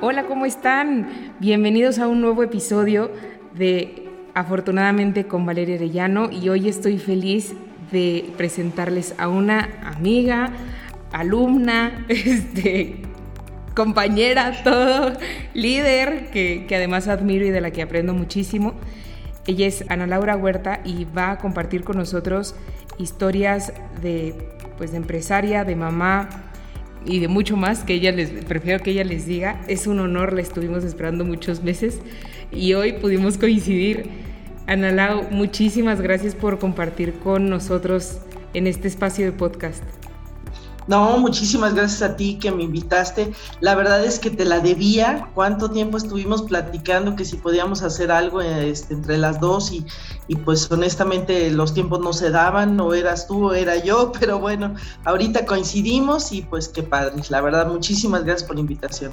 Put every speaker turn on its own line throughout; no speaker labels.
Hola, ¿cómo están? Bienvenidos a un nuevo episodio de Afortunadamente con Valeria Arellano y hoy estoy feliz de presentarles a una amiga, alumna, este, compañera, todo, líder, que, que además admiro y de la que aprendo muchísimo. Ella es Ana Laura Huerta y va a compartir con nosotros historias de, pues, de empresaria, de mamá, y de mucho más que ella les, prefiero que ella les diga. Es un honor, la estuvimos esperando muchos meses y hoy pudimos coincidir. Ana Lau, muchísimas gracias por compartir con nosotros en este espacio de podcast.
No, muchísimas gracias a ti que me invitaste. La verdad es que te la debía. ¿Cuánto tiempo estuvimos platicando que si podíamos hacer algo este, entre las dos? Y, y, pues honestamente los tiempos no se daban, o eras tú o era yo, pero bueno, ahorita coincidimos y pues qué padre. La verdad, muchísimas gracias por la invitación.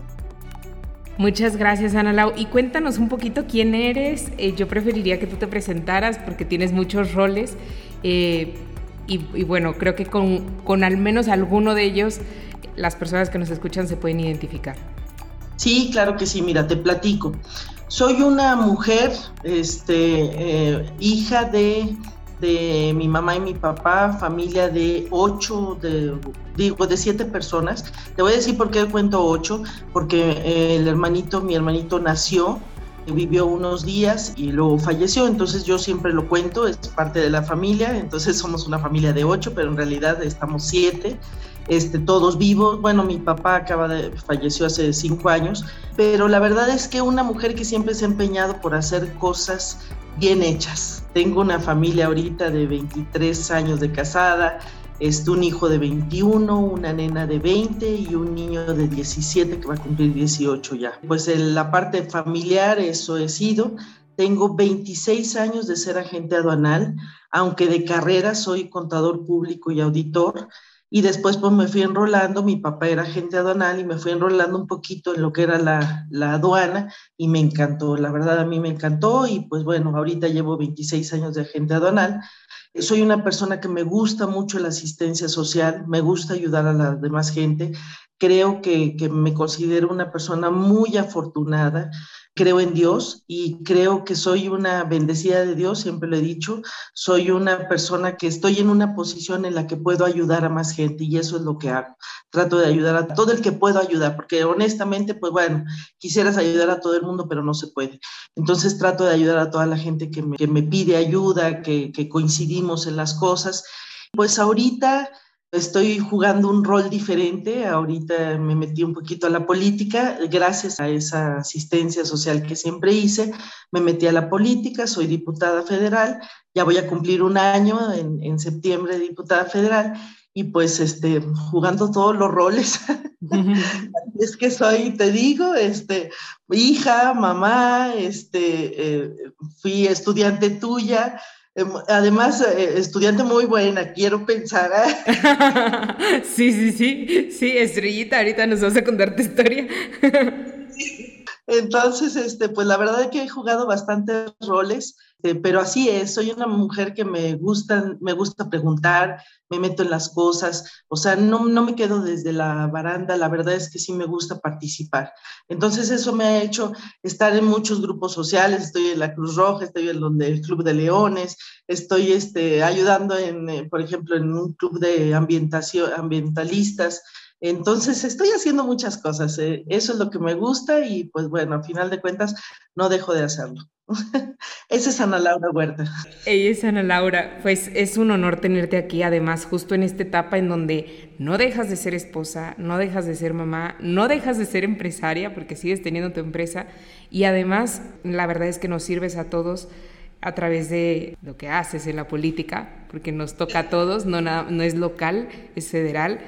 Muchas gracias, Ana Lau. Y cuéntanos un poquito quién eres. Eh, yo preferiría que tú te presentaras porque tienes muchos roles. Eh, y, bueno, creo que con, con al menos alguno de ellos las personas que nos escuchan se pueden identificar.
Sí, claro que sí, mira, te platico. Soy una mujer, este, eh, hija de, de, mi mamá y mi papá, familia de ocho, de, digo, de siete personas. Te voy a decir por qué cuento ocho, porque el hermanito, mi hermanito nació vivió unos días y luego falleció, entonces yo siempre lo cuento, es parte de la familia, entonces somos una familia de ocho, pero en realidad estamos siete, este, todos vivos, bueno, mi papá acaba de, falleció hace cinco años, pero la verdad es que una mujer que siempre se ha empeñado por hacer cosas bien hechas. Tengo una familia ahorita de 23 años de casada, es un hijo de 21, una nena de 20 y un niño de 17 que va a cumplir 18 ya. Pues en la parte familiar eso he sido. Tengo 26 años de ser agente aduanal, aunque de carrera soy contador público y auditor. Y después pues me fui enrolando, mi papá era agente aduanal y me fui enrolando un poquito en lo que era la, la aduana y me encantó, la verdad a mí me encantó y pues bueno, ahorita llevo 26 años de agente aduanal soy una persona que me gusta mucho la asistencia social, me gusta ayudar a la demás gente. Creo que, que me considero una persona muy afortunada creo en Dios y creo que soy una bendecida de Dios, siempre lo he dicho, soy una persona que estoy en una posición en la que puedo ayudar a más gente y eso es lo que hago. Trato de ayudar a todo el que puedo ayudar, porque honestamente, pues bueno, quisieras ayudar a todo el mundo, pero no se puede. Entonces trato de ayudar a toda la gente que me, que me pide ayuda, que, que coincidimos en las cosas. Pues ahorita Estoy jugando un rol diferente, ahorita me metí un poquito a la política, gracias a esa asistencia social que siempre hice, me metí a la política, soy diputada federal, ya voy a cumplir un año en, en septiembre diputada federal y pues este, jugando todos los roles. es que soy, te digo, este, hija, mamá, este, eh, fui estudiante tuya, además, eh, estudiante muy buena, quiero pensar.
¿eh? sí, sí, sí, sí, estrellita, ahorita nos vas a contar tu historia.
Entonces, este, pues la verdad es que he jugado bastantes roles, pero así es, soy una mujer que me gusta, me gusta preguntar, me meto en las cosas, o sea, no, no me quedo desde la baranda, la verdad es que sí me gusta participar. Entonces eso me ha hecho estar en muchos grupos sociales, estoy en la Cruz Roja, estoy en donde el Club de Leones, estoy este, ayudando en, eh, por ejemplo, en un club de ambientación, ambientalistas, entonces estoy haciendo muchas cosas, eh, eso es lo que me gusta y pues bueno, a final de cuentas no dejo de hacerlo. Esa es Ana Laura Huerta.
Ella es Ana Laura, pues es un honor tenerte aquí, además justo en esta etapa en donde no dejas de ser esposa, no dejas de ser mamá, no dejas de ser empresaria porque sigues teniendo tu empresa y además la verdad es que nos sirves a todos a través de lo que haces en la política, porque nos toca a todos, no, no es local, es federal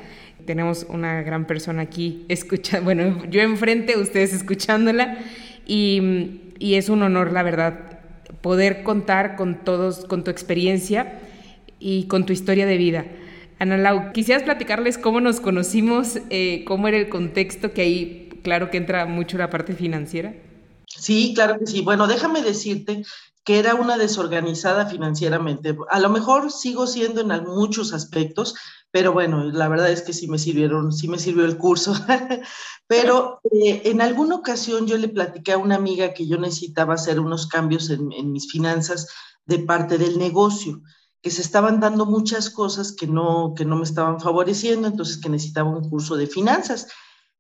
tenemos una gran persona aquí escuchando, bueno, yo enfrente, ustedes escuchándola, y, y, es un honor, la verdad, poder contar con todos, con tu experiencia y con tu historia de vida. Ana Lau, quisieras platicarles cómo nos conocimos, eh, cómo era el contexto, que ahí claro que entra mucho la parte financiera.
Sí, claro que sí. Bueno, déjame decirte que era una desorganizada financieramente. A lo mejor sigo siendo en muchos aspectos, pero bueno, la verdad es que sí me sirvieron, sí me sirvió el curso. pero eh, en alguna ocasión yo le platiqué a una amiga que yo necesitaba hacer unos cambios en, mis finanzas de parte del negocio que se estaban dando muchas cosas que no, que no me estaban favoreciendo, entonces que necesitaba un curso de finanzas.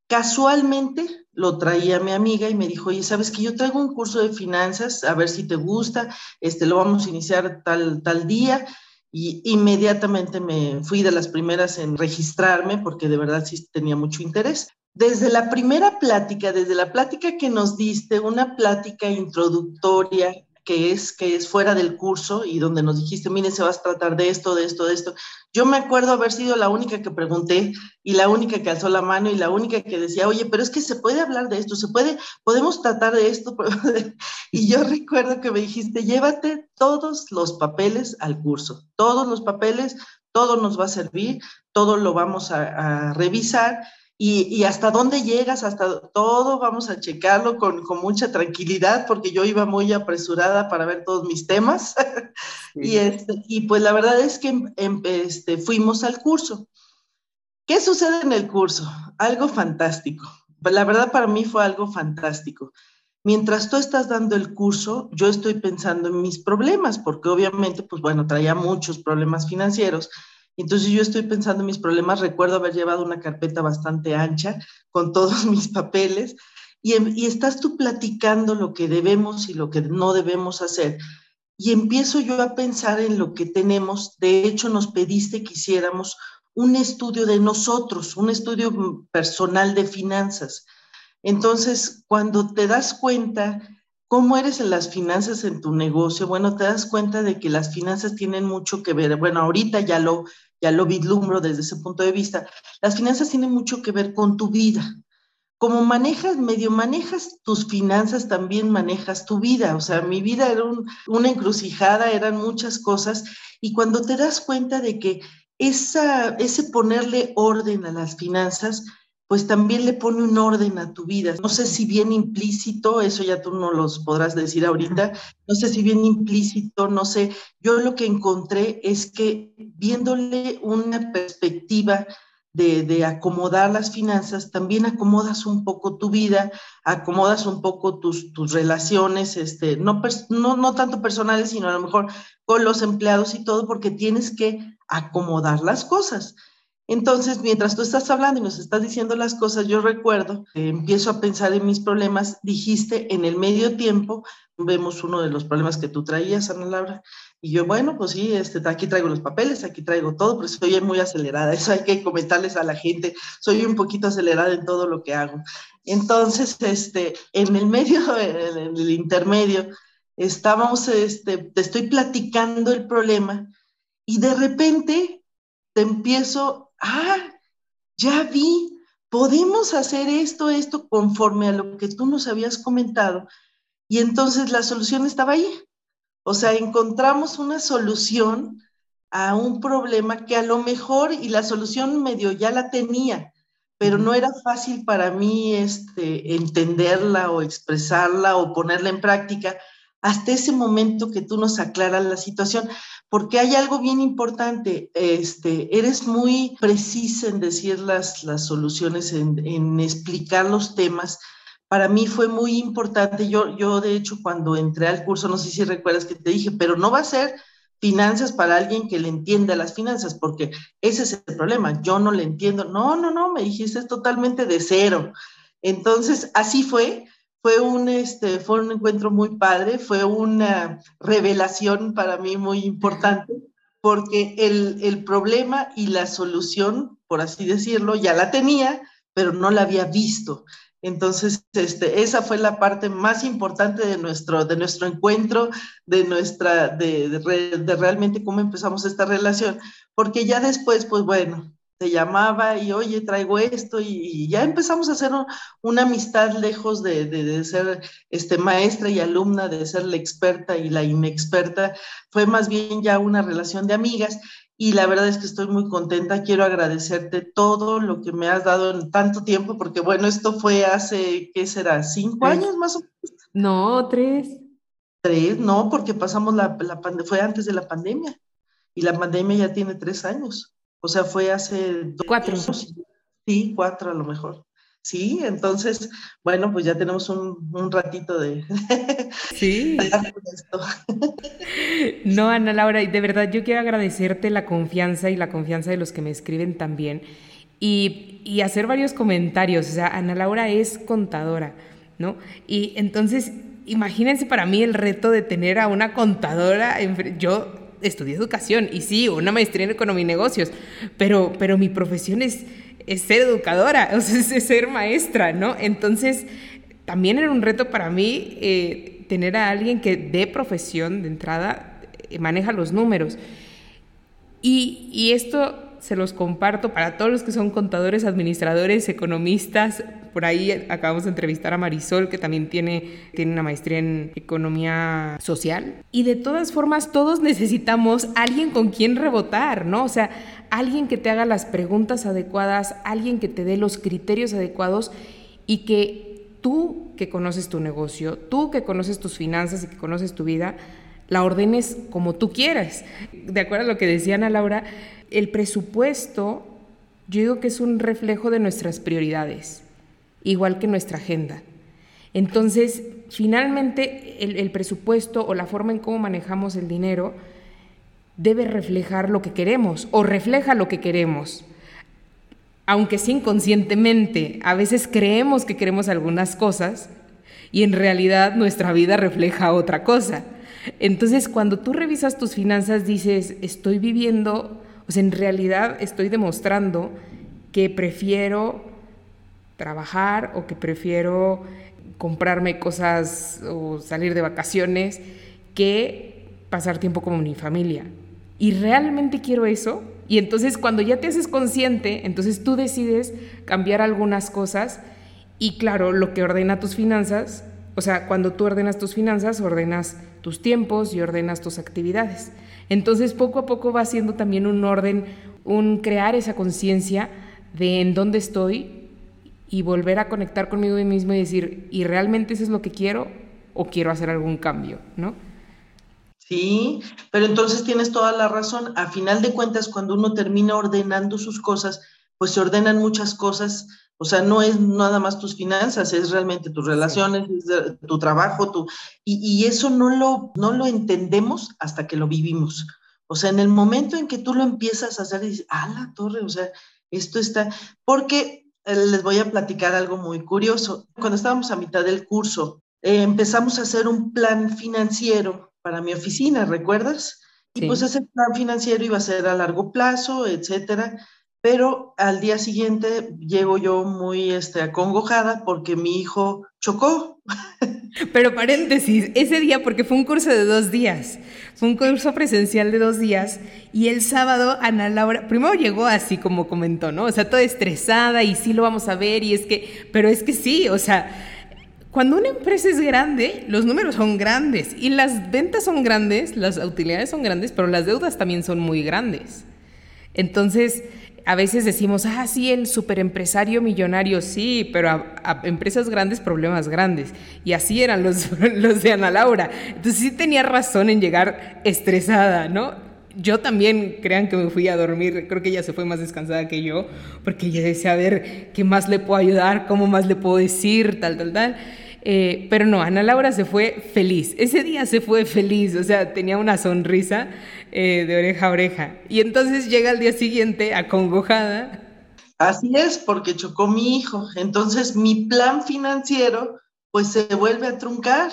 Casualmente lo traía mi amiga y me dijo, oye, ¿sabes que yo traigo un curso de finanzas? A ver si te gusta, este, lo vamos a iniciar tal, tal día. Y inmediatamente me fui de las primeras en registrarme porque de verdad sí tenía mucho interés. Desde la primera plática, desde la plática que nos diste, una plática introductoria que es, que es fuera del curso y donde nos dijiste, mire, se va a tratar de esto, de esto, de esto. Yo me acuerdo haber sido la única que pregunté y la única que alzó la mano y la única que decía, oye, pero es que se puede hablar de esto, se puede, podemos tratar de esto. y yo recuerdo que me dijiste, llévate todos los papeles al curso, todos los papeles, todo nos va a servir, todo lo vamos a, a revisar y, hasta dónde llegas, hasta todo, vamos a checarlo con, mucha tranquilidad, porque yo iba muy apresurada para ver todos mis temas. y, este, y pues la verdad es que em, este, fuimos al curso. ¿Qué sucede en el curso? Algo fantástico. La verdad para mí fue algo fantástico. Mientras tú estás dando el curso, yo estoy pensando en mis problemas, porque obviamente, pues bueno, traía muchos problemas financieros entonces yo estoy pensando en mis problemas, recuerdo haber llevado una carpeta bastante ancha con todos mis papeles y, em, y, estás tú platicando lo que debemos y lo que no debemos hacer. Y empiezo yo a pensar en lo que tenemos. De hecho, nos pediste que hiciéramos un estudio de nosotros, un estudio personal de finanzas. Entonces, cuando te das cuenta cómo eres en las finanzas en tu negocio, bueno, te das cuenta de que las finanzas tienen mucho que ver. Bueno, ahorita ya lo ya lo vislumbro desde ese punto de vista. Las finanzas tienen mucho que ver con tu vida. Como manejas, medio manejas tus finanzas, también manejas tu vida. O sea, mi vida era una encrucijada, eran muchas cosas. Y cuando te das cuenta de que esa, ese ponerle orden a las finanzas pues también le pone un orden a tu vida. No sé si bien implícito, eso ya tú no los podrás decir ahorita, no sé si bien implícito, no sé. Yo lo que encontré es que viéndole una perspectiva de, acomodar las finanzas, también acomodas un poco tu vida, acomodas un poco tus, tus relaciones, este, no, no, no tanto personales, sino a lo mejor con los empleados y todo, porque tienes que acomodar las cosas. Entonces, mientras tú estás hablando y nos estás diciendo las cosas, yo recuerdo, empiezo a pensar en mis problemas, dijiste en el medio tiempo, vemos uno de los problemas que tú traías, Ana Laura, y yo, bueno, pues sí, este, aquí traigo los papeles, aquí traigo todo, pero estoy muy acelerada, eso hay que comentarles a la gente, soy un poquito acelerada en todo lo que hago. Entonces, este, en el medio, en el intermedio, estábamos, este, te estoy platicando el problema y de repente te empiezo ah, ya vi, podemos hacer esto, esto conforme a lo que tú nos habías comentado. Y entonces la solución estaba ahí. O sea, encontramos una solución a un problema que a lo mejor, y la solución medio ya la tenía, pero no era fácil para mí este, entenderla o expresarla o ponerla en práctica hasta ese momento que tú nos aclaras la situación porque hay algo bien importante, este, eres muy precisa en decir las, las soluciones, en, explicar los temas. Para mí fue muy importante, yo, yo de hecho cuando entré al curso, no sé si recuerdas que te dije, pero no va a ser finanzas para alguien que le entienda las finanzas, porque ese es el problema, yo no le entiendo, no, no, no, me dijiste es totalmente de cero. Entonces, así fue, fue un, este, fue un encuentro muy padre, fue una revelación para mí muy importante, porque el, el problema y la solución, por así decirlo, ya la tenía, pero no la había visto. Entonces, este, esa fue la parte más importante de nuestro, de nuestro encuentro, de nuestra, de, de, de, realmente cómo empezamos esta relación, porque ya después, pues bueno, te llamaba y oye, traigo esto y, ya empezamos a hacer una amistad lejos de, ser este, maestra y alumna, de ser la experta y la inexperta, fue más bien ya una relación de amigas y la verdad es que estoy muy contenta, quiero agradecerte todo lo que me has dado en tanto tiempo, porque bueno, esto fue hace, ¿qué será? ¿Cinco años más o menos?
No, tres.
Tres, no, porque pasamos la, la fue antes de la pandemia y la pandemia ya tiene tres años. O sea, fue hace
cuatro.
Sí, cuatro a lo mejor. Sí, entonces, bueno, pues ya tenemos un, ratito de...
Sí. no, Ana Laura, de verdad yo quiero agradecerte la confianza y la confianza de los que me escriben también y, y hacer varios comentarios. O sea, Ana Laura es contadora, ¿no? Y entonces, imagínense para mí el reto de tener a una contadora. Yo estudié educación y sí, una maestría en economía y negocios, pero, pero mi profesión es ser educadora, o sea, es ser maestra, ¿no? Entonces, también era un reto para mí eh, tener a alguien que de profesión, de entrada, eh, maneja los números. Y, y esto se los comparto para todos los que son contadores, administradores, economistas. Por ahí acabamos de entrevistar a Marisol, que también tiene, tiene una maestría en economía social. Y de todas formas, todos necesitamos alguien con quien rebotar, ¿no? O sea, alguien que te haga las preguntas adecuadas, alguien que te dé los criterios adecuados y que tú que conoces tu negocio, tú que conoces tus finanzas y que conoces tu vida, la ordenes como tú quieras. De acuerdo a lo que decía Ana Laura, el presupuesto yo digo que es un reflejo de nuestras prioridades, igual que nuestra agenda. Entonces, finalmente, el, presupuesto o la forma en cómo manejamos el dinero, debe reflejar lo que queremos o refleja lo que queremos. Aunque sí inconscientemente, a veces creemos que queremos algunas cosas y en realidad nuestra vida refleja otra cosa. Entonces, cuando tú revisas tus finanzas, dices, estoy viviendo, o sea, en realidad estoy demostrando que prefiero trabajar o que prefiero comprarme cosas o salir de vacaciones que pasar tiempo con mi familia. ¿Y realmente quiero eso? Y entonces cuando ya te haces consciente, entonces tú decides cambiar algunas cosas y claro, lo que ordena tus finanzas, o sea, cuando tú ordenas tus finanzas, ordenas tus tiempos y ordenas tus actividades. Entonces poco a poco va siendo también un orden, un crear esa conciencia de en dónde estoy y volver a conectar conmigo mismo y decir, ¿y realmente eso es lo que quiero o quiero hacer algún cambio? ¿no?
Sí, pero entonces tienes toda la razón. A final de cuentas, cuando uno termina ordenando sus cosas, pues se ordenan muchas cosas. O sea, no es nada más tus finanzas, es realmente tus relaciones, tu trabajo, tu, y, eso no lo, no lo entendemos hasta que lo vivimos. O sea, en el momento en que tú lo empiezas a hacer, dices, ah, la torre, o sea, esto está, porque eh, les voy a platicar algo muy curioso. Cuando estábamos a mitad del curso, eh, empezamos a hacer un plan financiero para mi oficina, ¿recuerdas? Y pues ese plan financiero iba a ser a largo plazo, etcétera. Pero al día siguiente llego yo muy este, acongojada porque mi hijo chocó.
Pero paréntesis, ese día, porque fue un curso de dos días, fue un curso presencial de dos días, y el sábado Ana Laura, primero llegó así como comentó, ¿no? O sea, toda estresada y sí lo vamos a ver, y es que, pero es que sí, o sea, cuando una empresa es grande, los números son grandes y las ventas son grandes, las utilidades son grandes, pero las deudas también son muy grandes. Entonces, a veces decimos, ah, sí, el superempresario millonario, sí, pero a, empresas grandes, problemas grandes. Y así eran los, los de Ana Laura. Entonces sí tenía razón en llegar estresada, ¿no? Yo también, crean que me fui a dormir, creo que ella se fue más descansada que yo, porque ella decía, a ver, ¿qué más le puedo ayudar? ¿Cómo más le puedo decir? Tal, tal, tal. Eh, pero no, Ana Laura se fue feliz. Ese día se fue feliz, o sea, tenía una sonrisa eh, de oreja a oreja. Y entonces llega al día siguiente acongojada.
Así es, porque chocó mi hijo. Entonces mi plan financiero pues se vuelve a truncar.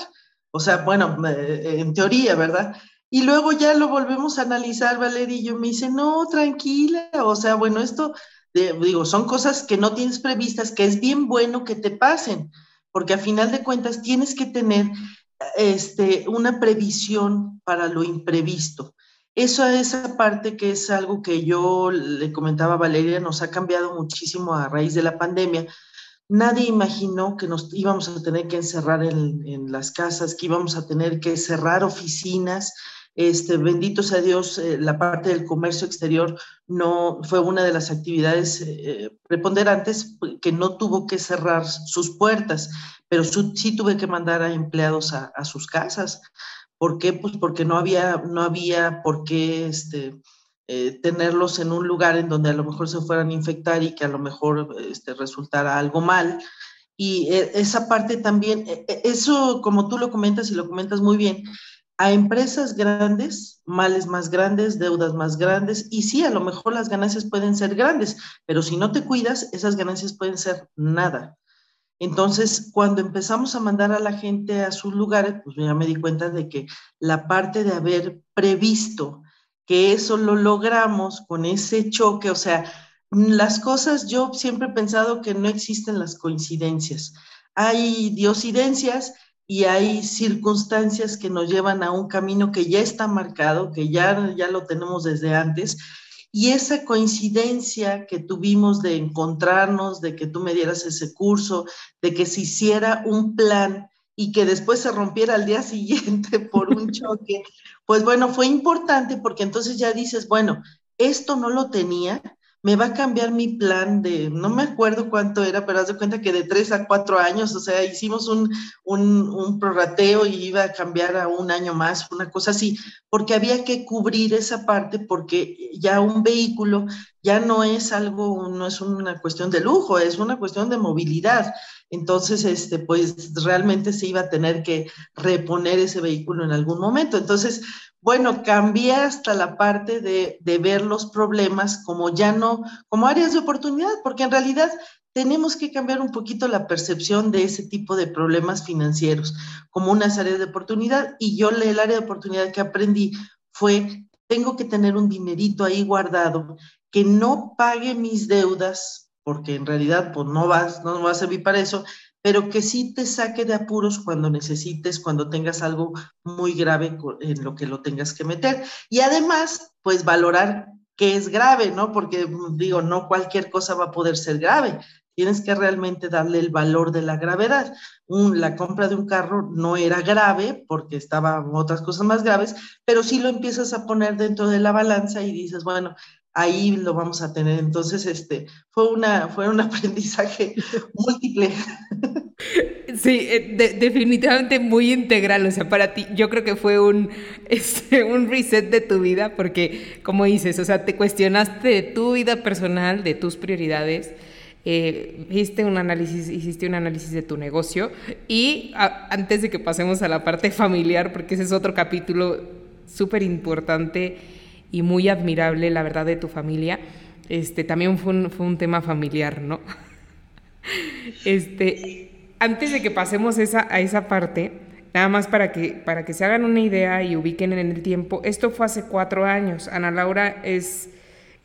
O sea, bueno, eh, en teoría, ¿verdad? Y luego ya lo volvemos a analizar, Valeria, y yo me dice, no, tranquila, o sea, bueno, esto, digo, son cosas que no tienes previstas, que es bien bueno que te pasen porque a final de cuentas tienes que tener este, una previsión para lo imprevisto. Eso, esa parte que es algo que yo le comentaba a Valeria, nos ha cambiado muchísimo a raíz de la pandemia. Nadie imaginó que nos íbamos a tener que encerrar en, en las casas, que íbamos a tener que cerrar oficinas, este, bendito sea Dios, eh, la parte del comercio exterior no fue una de las actividades eh, preponderantes que no tuvo que cerrar sus puertas, pero sí tuve que mandar a empleados a, sus casas. ¿Por qué? Pues porque no había, no había por qué este, eh, tenerlos en un lugar en donde a lo mejor se fueran a infectar y que a lo mejor este, resultara algo mal. Y eh, esa parte también, eh, eso como tú lo comentas y lo comentas muy bien, a empresas grandes, males más grandes, deudas más grandes, y sí, a lo mejor las ganancias pueden ser grandes, pero si no te cuidas, esas ganancias pueden ser nada. Entonces, cuando empezamos a mandar a la gente a sus lugares, pues ya me di cuenta de que la parte de haber previsto que eso lo logramos con ese choque, o sea, las cosas, yo siempre he pensado que no existen las coincidencias. Hay diosidencias y hay circunstancias que nos llevan a un camino que ya está marcado, que ya, ya lo tenemos desde antes. Y esa coincidencia que tuvimos de encontrarnos, de que tú me dieras ese curso, de que se hiciera un plan y que después se rompiera al día siguiente por un choque, pues bueno, fue importante porque entonces ya dices, bueno, esto no lo tenía, me va a cambiar mi plan de, no me acuerdo cuánto era, pero haz de cuenta que de tres a cuatro años, o sea, hicimos un, un, prorrateo y iba a cambiar a un año más, una cosa así, porque había que cubrir esa parte porque ya un vehículo ya no es algo, no es una cuestión de lujo, es una cuestión de movilidad. Entonces, este, pues realmente se iba a tener que reponer ese vehículo en algún momento. Entonces, bueno, cambié hasta la parte de, de, ver los problemas como ya no, como áreas de oportunidad, porque en realidad tenemos que cambiar un poquito la percepción de ese tipo de problemas financieros como unas áreas de oportunidad. Y yo el área de oportunidad que aprendí fue, tengo que tener un dinerito ahí guardado que no pague mis deudas, porque en realidad pues no vas, no va a servir para eso, pero que sí te saque de apuros cuando necesites, cuando tengas algo muy grave en lo que lo tengas que meter. Y además, pues valorar qué es grave, ¿no? Porque mm, digo, no cualquier cosa va a poder ser grave. Tienes que realmente darle el valor de la gravedad. la compra de un carro no era grave porque estaban otras cosas más graves, pero sí lo empiezas a poner dentro de la balanza y dices, bueno, ahí lo vamos a tener. Entonces, este, fue, una, fue un aprendizaje múltiple.
Sí, eh, definitivamente muy integral. O sea, para ti, yo creo que fue un, este, un reset de tu vida, porque, como dices, o sea, te cuestionaste de tu vida personal, de tus prioridades. Eh, hiciste un análisis, hiciste un análisis de tu negocio y antes de que pasemos a la parte familiar, porque ese es otro capítulo súper importante y muy admirable, la verdad, de tu familia. Este, también fue un, fue un tema familiar, ¿no? Este, antes de que pasemos esa, a esa parte, nada más para que, para que se hagan una idea y ubiquen en el tiempo, esto fue hace cuatro años. Ana Laura es,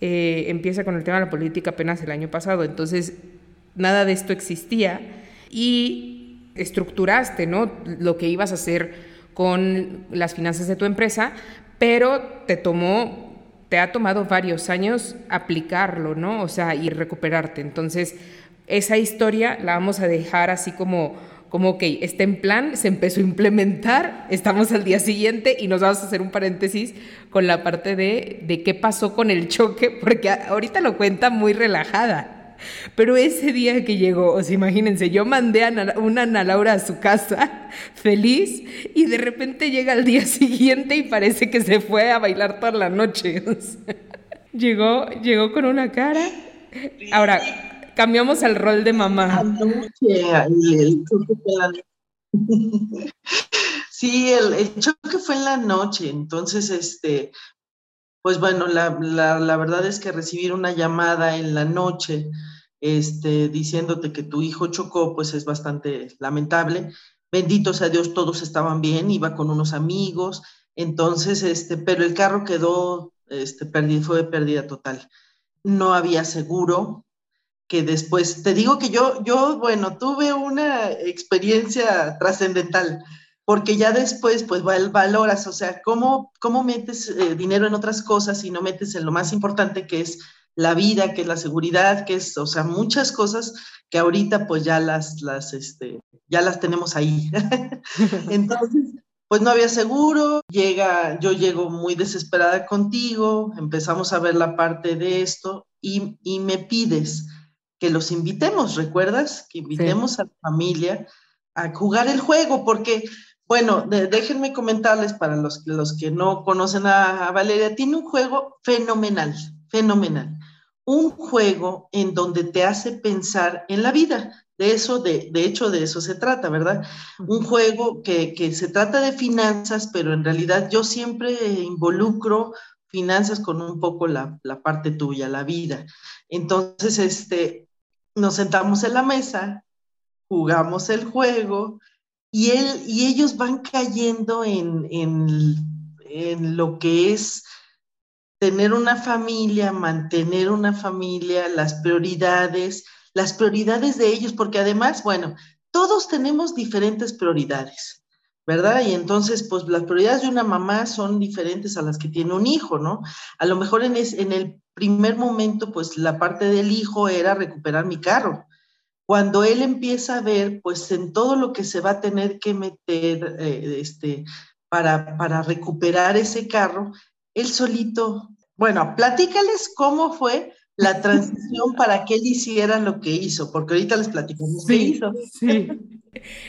eh, empieza con el tema de la política apenas el año pasado, entonces nada de esto existía y estructuraste ¿no? lo que ibas a hacer con las finanzas de tu empresa, pero te tomó, te ha tomado varios años aplicarlo, ¿no? O sea, y recuperarte. Entonces, esa historia la vamos a dejar así como, como, ok, está en plan, se empezó a implementar, estamos al día siguiente y nos vamos a hacer un paréntesis con la parte de, de qué pasó con el choque, porque ahorita lo cuenta muy relajada. Pero ese día que llegó, o sea, imagínense, yo mandé a una Ana Laura a su casa feliz y de repente llega al día siguiente y parece que se fue a bailar toda la noche. llegó, llegó con una cara. Ahora, cambiamos al rol de mamá.
Sí, el, choque fue en la noche, entonces, este, pues bueno, la, la, verdad es que recibir una llamada en la noche este, diciéndote que tu hijo chocó, pues es bastante lamentable. Bendito sea Dios, todos estaban bien, iba con unos amigos, entonces, este, pero el carro quedó, este, perdido, fue pérdida total. No había seguro, que después, te digo que yo, yo, bueno, tuve una experiencia trascendental, porque ya después, pues, valoras, o sea, cómo, cómo metes eh, dinero en otras cosas y no metes en lo más importante que es la vida, que es la seguridad, que es, o sea, muchas cosas que ahorita pues ya las, las, este, ya las tenemos ahí. Entonces, pues no había seguro, llega, yo llego muy desesperada contigo, empezamos a ver la parte de esto y, y me pides que los invitemos, ¿recuerdas? Que invitemos a la familia a jugar el juego, porque Bueno, déjenme comentarles para los, los que no conocen a, Valeria, tiene un juego fenomenal, fenomenal. Un juego en donde te hace pensar en la vida. De eso, de, de hecho, de eso se trata, ¿verdad? Un juego que, que se trata de finanzas, pero en realidad yo siempre involucro finanzas con un poco la, la, parte tuya, la vida. Entonces, este, nos sentamos en la mesa, jugamos el juego y, él, y ellos van cayendo en, en, lo que es tener una familia, mantener una familia, las prioridades, las prioridades de ellos, porque además, bueno, todos tenemos diferentes prioridades, ¿verdad? Y entonces, pues las prioridades de una mamá son diferentes a las que tiene un hijo, ¿no? A lo mejor en, en el primer momento, pues la parte del hijo era recuperar mi carro, cuando él empieza a ver, pues en todo lo que se va a tener que meter eh, este, para, para recuperar ese carro, él solito, bueno, platícales cómo fue la transición para que él hiciera lo que hizo, porque ahorita les platicamos qué hizo.
Sí.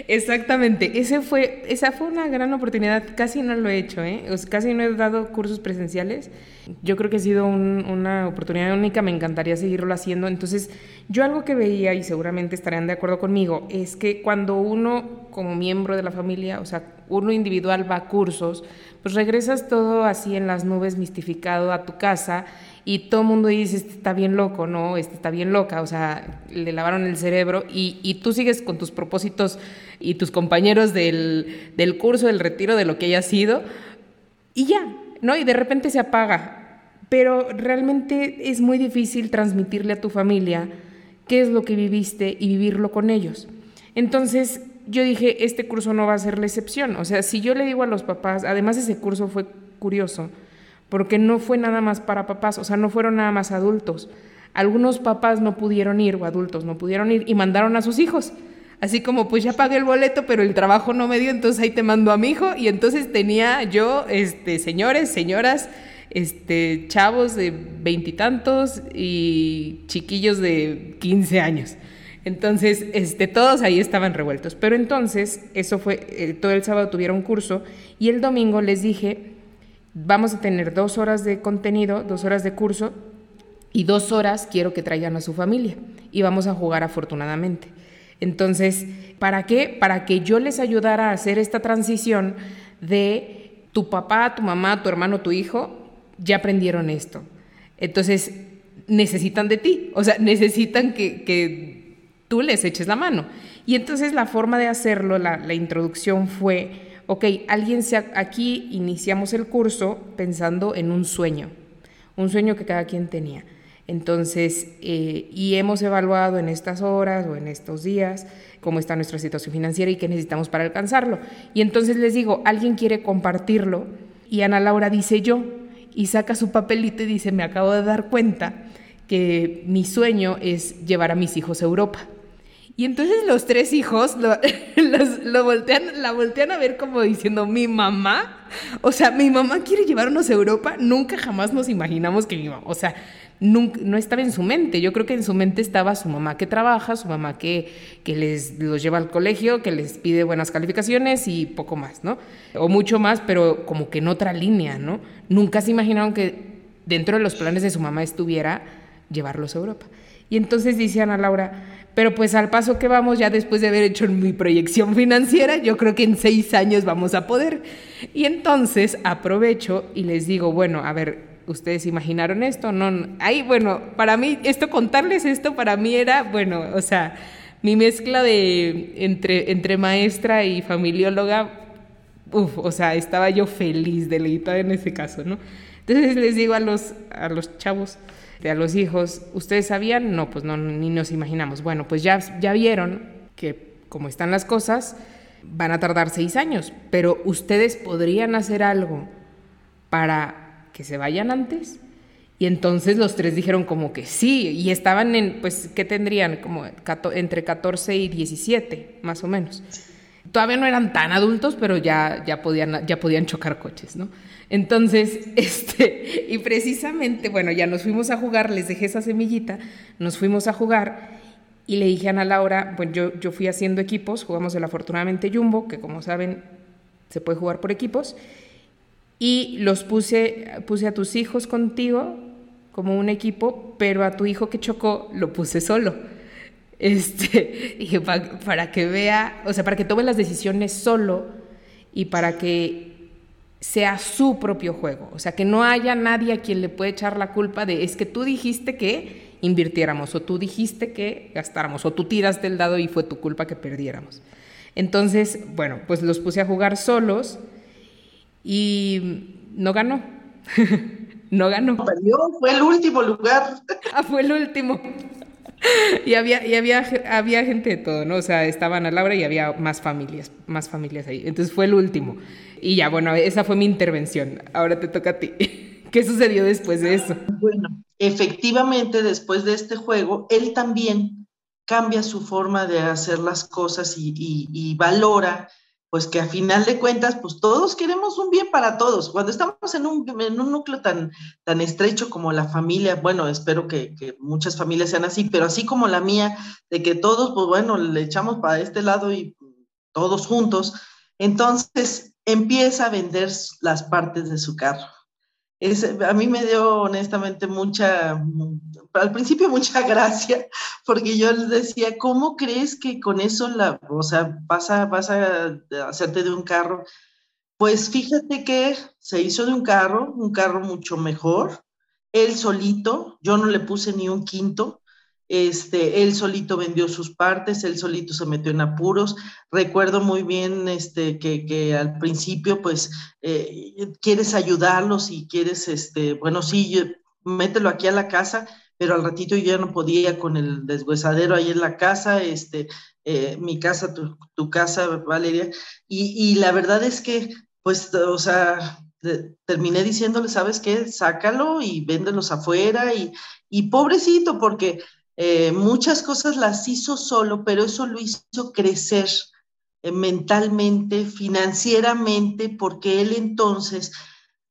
Exactamente, esa fue una gran oportunidad, casi no lo he hecho, ¿eh? casi no he dado cursos presenciales, yo creo que ha sido una oportunidad única, me encantaría seguirlo haciendo, entonces yo algo que veía, y seguramente estarán de acuerdo conmigo, es que cuando uno como miembro de la familia, o sea, uno individual va a cursos, pues regresas todo así en las nubes, mistificado a tu casa, y todo el mundo dice, este está bien loco, ¿no? Este está bien loca, o sea, le lavaron el cerebro y, y tú sigues con tus propósitos y tus compañeros del, del curso, del retiro, de lo que haya sido, y ya, ¿no? Y de repente se apaga. Pero realmente es muy difícil transmitirle a tu familia qué es lo que viviste y vivirlo con ellos. Entonces, yo dije, este curso no va a ser la excepción. O sea, si yo le digo a los papás, además ese curso fue curioso, porque no fue nada más para papás, o sea, no fueron nada más adultos. Algunos papás no pudieron ir o adultos no pudieron ir y mandaron a sus hijos. Así como, pues ya pagué el boleto, pero el trabajo no me dio, entonces ahí te mando a mi hijo. Y entonces tenía yo, este, señores, señoras, este, chavos de veintitantos y, chiquillos de 15 años. Entonces, este, todos ahí estaban revueltos. Pero entonces, eso fue, eh, todo el sábado tuvieron curso y el domingo les dije, vamos a tener dos horas de contenido, dos horas de curso y dos horas quiero que traigan a su familia y vamos a jugar afortunadamente. Entonces, ¿para qué? Para que yo les ayudara a hacer esta transición de tu papá, tu mamá, tu hermano, tu hijo, ya aprendieron esto. Entonces, necesitan de ti, o sea, necesitan que, que tú les eches la mano. Y entonces la forma de hacerlo, la, la introducción fue ok, alguien se, aquí iniciamos el curso pensando en un sueño, un sueño que cada quien tenía. Entonces, eh, y hemos evaluado en estas horas o en estos días cómo está nuestra situación financiera y qué necesitamos para alcanzarlo. Y entonces les digo, alguien quiere compartirlo y Ana Laura dice yo y saca su papelito y dice, me acabo de dar cuenta que mi sueño es llevar a mis hijos a Europa. Y entonces los tres hijos lo, lo voltean, la voltean a ver como diciendo, mi mamá, o sea, mi mamá quiere llevarnos a Europa, nunca jamás nos imaginamos que mi mamá, o sea, nunca, no estaba en su mente, yo creo que en su mente estaba su mamá que trabaja, su mamá que, que les los lleva al colegio, que les pide buenas calificaciones y poco más, ¿no? O mucho más, pero como que en otra línea, ¿no? Nunca se imaginaron que dentro de los planes de su mamá estuviera llevarlos a Europa. Y entonces dice Ana Laura, pero pues al paso que vamos, ya después de haber hecho mi proyección financiera, yo creo que en seis años vamos a poder. Y entonces aprovecho y les digo, bueno, a ver, ¿ustedes imaginaron esto? No, ahí, bueno, para mí, esto, contarles esto, para mí era, bueno, o sea, mi mezcla de entre, entre maestra y familióloga, uff, o sea, estaba yo feliz, deleitada en ese caso, ¿no? Entonces les digo a los, a los chavos, a los hijos, ¿ustedes sabían? No, pues no, ni nos imaginamos. Bueno, pues ya, ya vieron que como están las cosas, van a tardar seis años, pero ustedes podrían hacer algo para que se vayan antes. Y entonces los tres dijeron como que sí, y estaban en, pues, ¿qué tendrían? Como entre 14 y 17, más o menos. Todavía no eran tan adultos, pero ya, ya, podían, ya podían chocar coches, ¿no? Entonces, este, y precisamente, bueno, ya nos fuimos a jugar, les dejé esa semillita, nos fuimos a jugar y le dije a Ana Laura, pues yo, yo fui haciendo equipos, jugamos el afortunadamente Jumbo, que como saben, se puede jugar por equipos, y los puse, puse a tus hijos contigo como un equipo, pero a tu hijo que chocó lo puse solo. Este, dije, para que vea, o sea, para que tome las decisiones solo y para que sea su propio juego. O sea, que no haya nadie a quien le pueda echar la culpa de es que tú dijiste que invirtiéramos, o tú dijiste que gastáramos, o tú tiraste el dado y fue tu culpa que perdiéramos. Entonces, bueno, pues los puse a jugar solos y no ganó. no ganó.
Perdió, fue el último lugar.
ah, fue el último. y había, y había, había gente de todo, ¿no? O sea, estaban a Laura y había más familias, más familias ahí. Entonces fue el último. Y ya, bueno, esa fue mi intervención. Ahora te toca a ti. ¿Qué sucedió después de eso?
Bueno, efectivamente, después de este juego, él también cambia su forma de hacer las cosas y, y valora pues que a final de cuentas, pues todos queremos un bien para todos. Cuando estamos en un, en un núcleo tan, tan estrecho como la familia, bueno, espero que, que, muchas familias sean así, pero así como la mía, de que todos, pues bueno, le echamos para este lado y todos juntos, entonces empieza a vender las partes de su carro a mí me dio honestamente mucha, al principio mucha gracia, porque yo les decía, ¿cómo crees que con eso la, o sea, vas a, vas a hacerte de un carro? Pues fíjate que se hizo de un carro, un carro mucho mejor, él solito, yo no le puse ni un quinto, este, él solito vendió sus partes, él solito se metió en apuros. Recuerdo muy bien este, que, al principio, pues, eh, quieres ayudarlos y quieres, este, bueno, sí, mételo aquí a la casa, pero al ratito yo ya no podía con el deshuesadero ahí en la casa, este, eh, mi casa, tu, casa, Valeria, y, la verdad es que, pues, o sea, terminé diciéndole, ¿sabes qué? Sácalo y véndelos afuera y, y pobrecito, porque eh, muchas cosas las hizo solo, pero eso lo hizo crecer eh, mentalmente, financieramente, porque él entonces,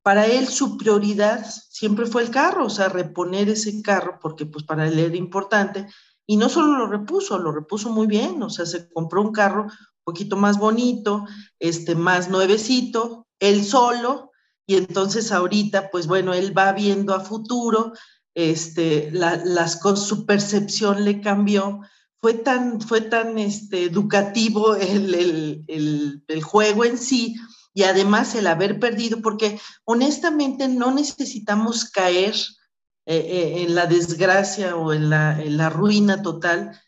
para él su prioridad siempre fue el carro, o sea, reponer ese carro, porque pues para él era importante, y no solo lo repuso, lo repuso muy bien, o sea, se compró un carro un poquito más bonito, este, más nuevecito, él solo, y entonces ahorita, pues bueno, él va viendo a futuro, este, las su percepción le cambió. Fue tan, fue tan este, educativo el, juego en sí y además el haber perdido, porque honestamente no necesitamos caer eh, eh, en la desgracia o en la ruina total.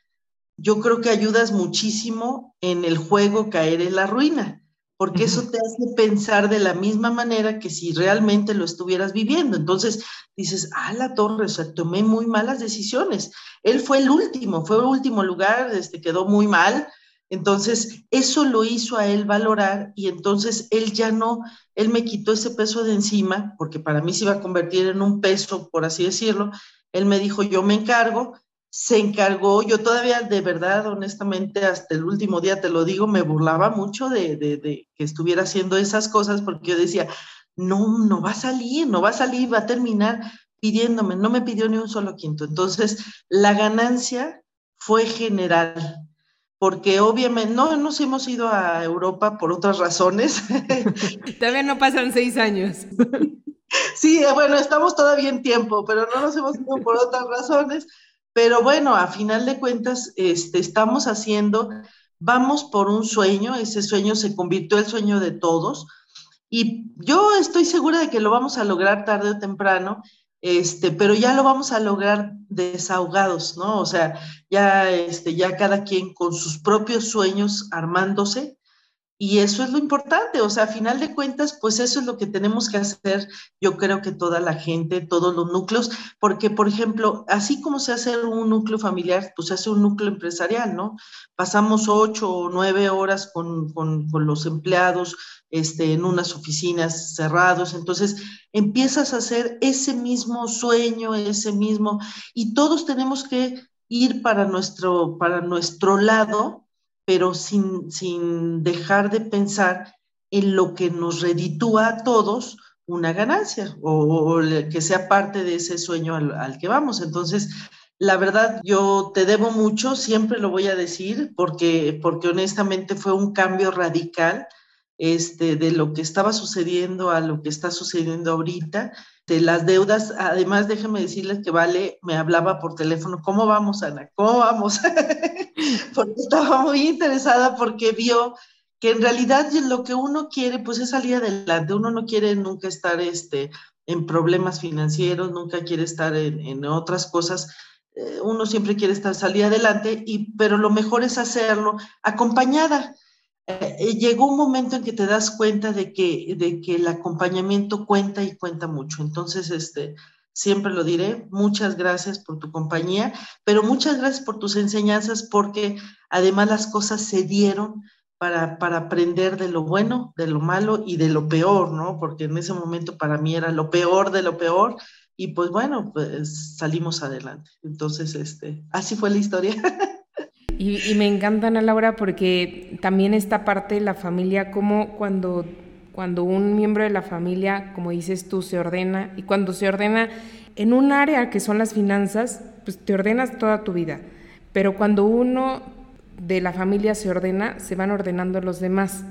Yo creo que ayudas muchísimo en el juego caer en la ruina porque eso te hace pensar de la misma manera que si realmente lo estuvieras viviendo. Entonces dices, ah, la torre, o sea, tomé muy malas decisiones. Él fue el último, fue el último lugar, este, quedó muy mal. Entonces, eso lo hizo a él valorar y entonces él ya no, él me quitó ese peso de encima, porque para mí se iba a convertir en un peso, por así decirlo. Él me dijo, yo me encargo, se encargó, yo todavía de verdad, honestamente, hasta el último día, te lo digo, me burlaba mucho de, de, que estuviera haciendo esas cosas porque yo decía, no, no va a salir, no va a salir, va a terminar pidiéndome, no me pidió ni un solo quinto. Entonces, la ganancia fue general, porque obviamente no nos hemos ido a Europa por otras razones.
Todavía no pasan seis años.
Sí, bueno, estamos todavía en tiempo, pero no nos hemos ido por otras razones. Pero bueno, a final de cuentas, este, estamos haciendo, vamos por un sueño, ese sueño se convirtió en el sueño de todos y yo estoy segura de que lo vamos a lograr tarde o temprano, este, pero ya lo vamos a lograr desahogados, ¿no? O sea, ya, este, ya cada quien con sus propios sueños armándose y eso es lo importante, o sea, a final de cuentas, pues eso es lo que tenemos que hacer, yo creo que toda la gente, todos los núcleos, porque, por ejemplo, así como se hace un núcleo familiar, pues se hace un núcleo empresarial, ¿no? Pasamos ocho o nueve horas con, con, con los empleados este, en unas oficinas cerrados, entonces empiezas a hacer ese mismo sueño, ese mismo, y todos tenemos que ir para nuestro, para nuestro lado pero sin, sin dejar de pensar en lo que nos reditúa a todos una ganancia o, que sea parte de ese sueño al, que vamos. Entonces, la verdad, yo te debo mucho, siempre lo voy a decir, porque, porque honestamente fue un cambio radical. Este, de lo que estaba sucediendo a lo que está sucediendo ahorita. De las deudas, además déjenme decirles que Vale me hablaba por teléfono, ¿cómo vamos, Ana? ¿Cómo vamos? porque estaba muy interesada porque vio que en realidad lo que uno quiere pues es salir adelante, uno no quiere nunca estar este, en problemas financieros, nunca quiere estar en, otras cosas, eh, uno siempre quiere estar salir adelante, y, pero lo mejor es hacerlo acompañada. Eh, eh, llegó un momento en que te das cuenta de que, de que el acompañamiento cuenta y cuenta mucho. Entonces, este, siempre lo diré, muchas gracias por tu compañía, pero muchas gracias por tus enseñanzas porque además las cosas se dieron para, para aprender de lo bueno, de lo malo y de lo peor, ¿no? Porque en ese momento para mí era lo peor de lo peor y pues bueno, pues salimos adelante. Entonces, este, así fue la historia.
Y, me encanta, Ana Laura, porque también esta parte de la familia, como cuando, cuando un miembro de la familia, como dices tú, se ordena, y cuando se ordena en un área que son las finanzas, pues te ordenas toda tu vida. Pero cuando uno de la familia se ordena, se van ordenando los demás.